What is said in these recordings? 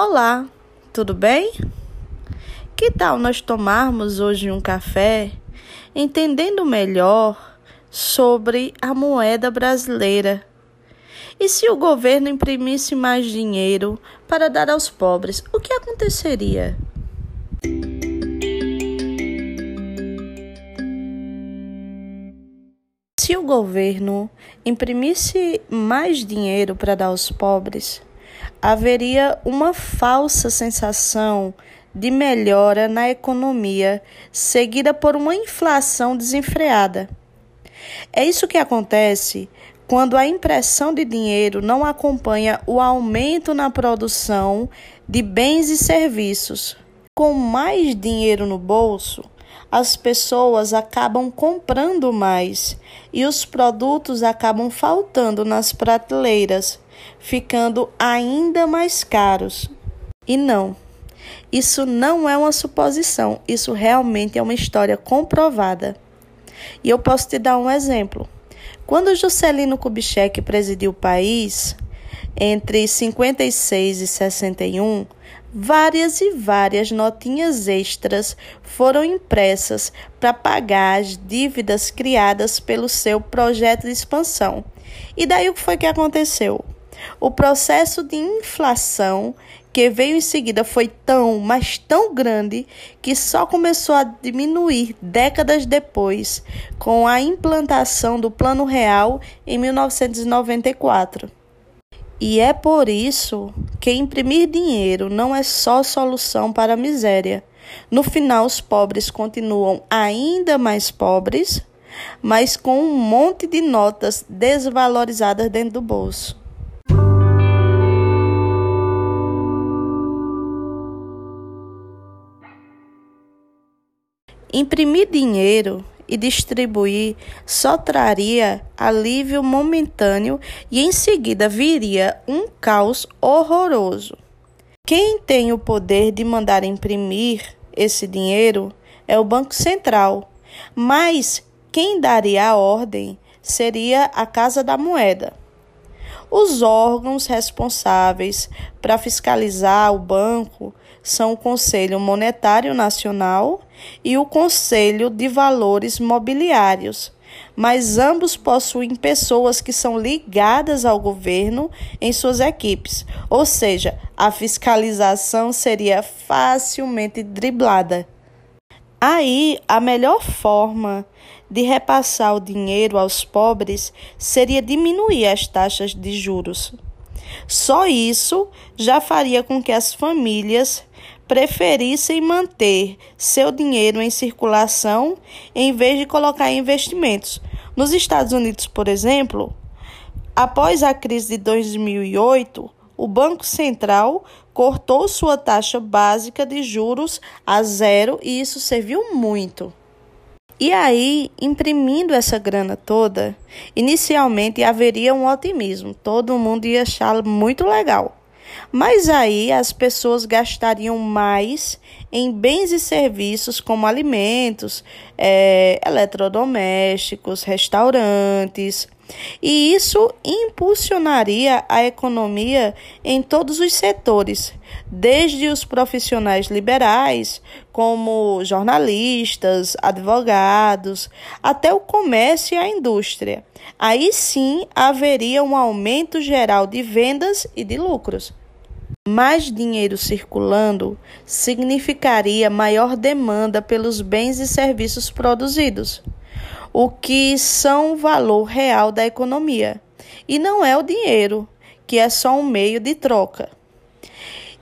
Olá, tudo bem? Que tal nós tomarmos hoje um café entendendo melhor sobre a moeda brasileira? E se o governo imprimisse mais dinheiro para dar aos pobres, o que aconteceria? Se o governo imprimisse mais dinheiro para dar aos pobres, haveria uma falsa sensação de melhora na economia, seguida por uma inflação desenfreada. É isso que acontece quando a impressão de dinheiro não acompanha o aumento na produção de bens e serviços. Com mais dinheiro no bolso, as pessoas acabam comprando mais e os produtos acabam faltando nas prateleiras ficando ainda mais caros. E não, isso não é uma suposição, isso realmente é uma história comprovada. E eu posso te dar um exemplo. Quando Juscelino Kubitschek presidiu o país, entre 56 e 61, várias e várias notinhas extras foram impressas para pagar as dívidas criadas pelo seu projeto de expansão. E daí o que foi que aconteceu? O processo de inflação que veio em seguida foi tão, mas tão grande que só começou a diminuir décadas depois, com a implantação do Plano Real em 1994. E é por isso que imprimir dinheiro não é só solução para a miséria. No final, os pobres continuam ainda mais pobres, mas com um monte de notas desvalorizadas dentro do bolso. Imprimir dinheiro e distribuir só traria alívio momentâneo e em seguida viria um caos horroroso. Quem tem o poder de mandar imprimir esse dinheiro é o Banco Central, mas quem daria a ordem seria a Casa da Moeda. Os órgãos responsáveis para fiscalizar o banco são o Conselho Monetário Nacional e o Conselho de Valores Mobiliários, mas ambos possuem pessoas que são ligadas ao governo em suas equipes, ou seja, a fiscalização seria facilmente driblada. Aí, a melhor forma de repassar o dinheiro aos pobres seria diminuir as taxas de juros. Só isso já faria com que as famílias preferissem manter seu dinheiro em circulação em vez de colocar em investimentos. Nos Estados Unidos, por exemplo, após a crise de 2008, o Banco Central cortou sua taxa básica de juros a zero e isso serviu muito. E aí, imprimindo essa grana toda, inicialmente haveria um otimismo, todo mundo ia achar muito legal. Mas aí as pessoas gastariam mais em bens e serviços como alimentos, é, eletrodomésticos, restaurantes. E isso impulsionaria a economia em todos os setores, desde os profissionais liberais, como jornalistas, advogados, até o comércio e a indústria. Aí sim haveria um aumento geral de vendas e de lucros. Mais dinheiro circulando significaria maior demanda pelos bens e serviços produzidos, o que são o valor real da economia, e não é o dinheiro, que é só um meio de troca.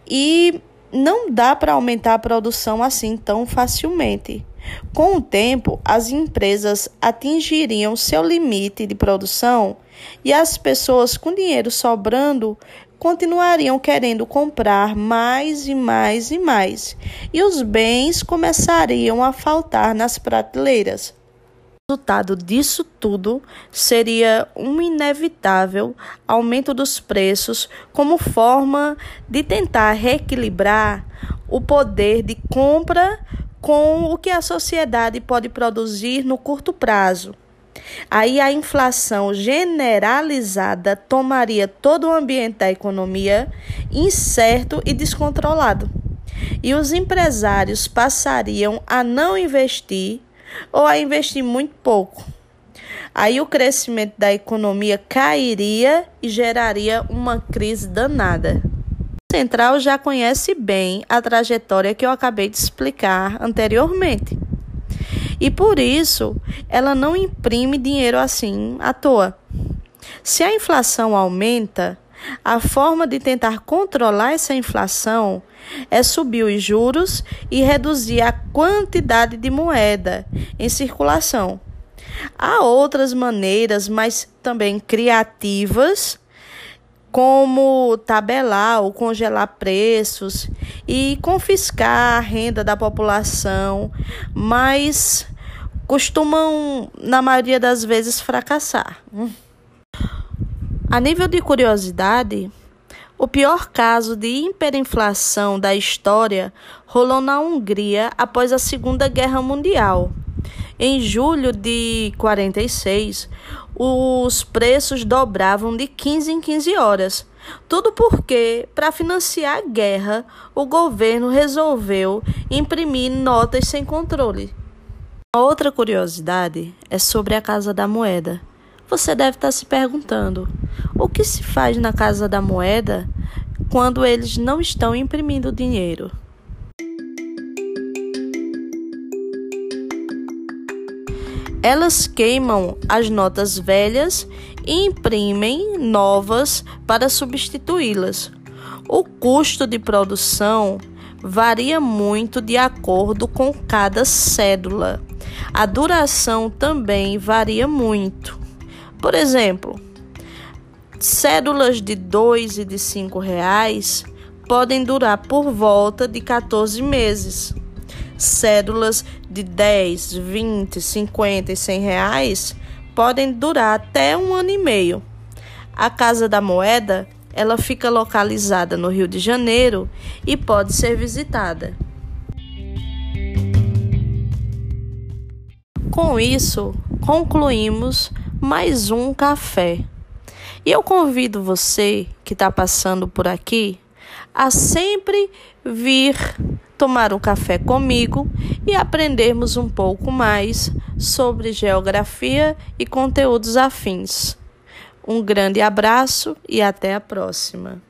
E não dá para aumentar a produção assim tão facilmente. Com o tempo, as empresas atingiriam seu limite de produção e as pessoas com dinheiro sobrando continuariam querendo comprar mais e mais e mais, e os bens começariam a faltar nas prateleiras. O resultado disso tudo seria um inevitável aumento dos preços como forma de tentar reequilibrar o poder de compra com o que a sociedade pode produzir no curto prazo. Aí a inflação generalizada tomaria todo o ambiente da economia incerto e descontrolado. E os empresários passariam a não investir ou a investir muito pouco. Aí o crescimento da economia cairia e geraria uma crise danada. O Central já conhece bem a trajetória que eu acabei de explicar anteriormente. E por isso, ela não imprime dinheiro assim à toa. Se a inflação aumenta, a forma de tentar controlar essa inflação é subir os juros e reduzir a quantidade de moeda em circulação. Há outras maneiras, mas também criativas, como tabelar ou congelar preços e confiscar a renda da população, mas costumam, na maioria das vezes, fracassar. A nível de curiosidade, o pior caso de hiperinflação da história rolou na Hungria após a Segunda Guerra Mundial. Em julho de 46, os preços dobravam de 15 em 15 horas. Tudo porque, para financiar a guerra, o governo resolveu imprimir notas sem controle. Outra curiosidade é sobre a Casa da Moeda. Você deve estar se perguntando: o que se faz na Casa da Moeda quando eles não estão imprimindo dinheiro? Elas queimam as notas velhas e imprimem novas para substituí-las. O custo de produção varia muito de acordo com cada cédula. A duração também varia muito. Por exemplo, cédulas de dois e de cinco reais podem durar por volta de 14 meses. Cédulas de 10, 20, 50 e 100 reais podem durar até um ano e meio. A Casa da Moeda ela fica localizada no Rio de Janeiro e pode ser visitada. Com isso, concluímos mais um café. E eu convido você que está passando por aqui a sempre vir tomar um café comigo e aprendermos um pouco mais sobre geografia e conteúdos afins. Um grande abraço e até a próxima.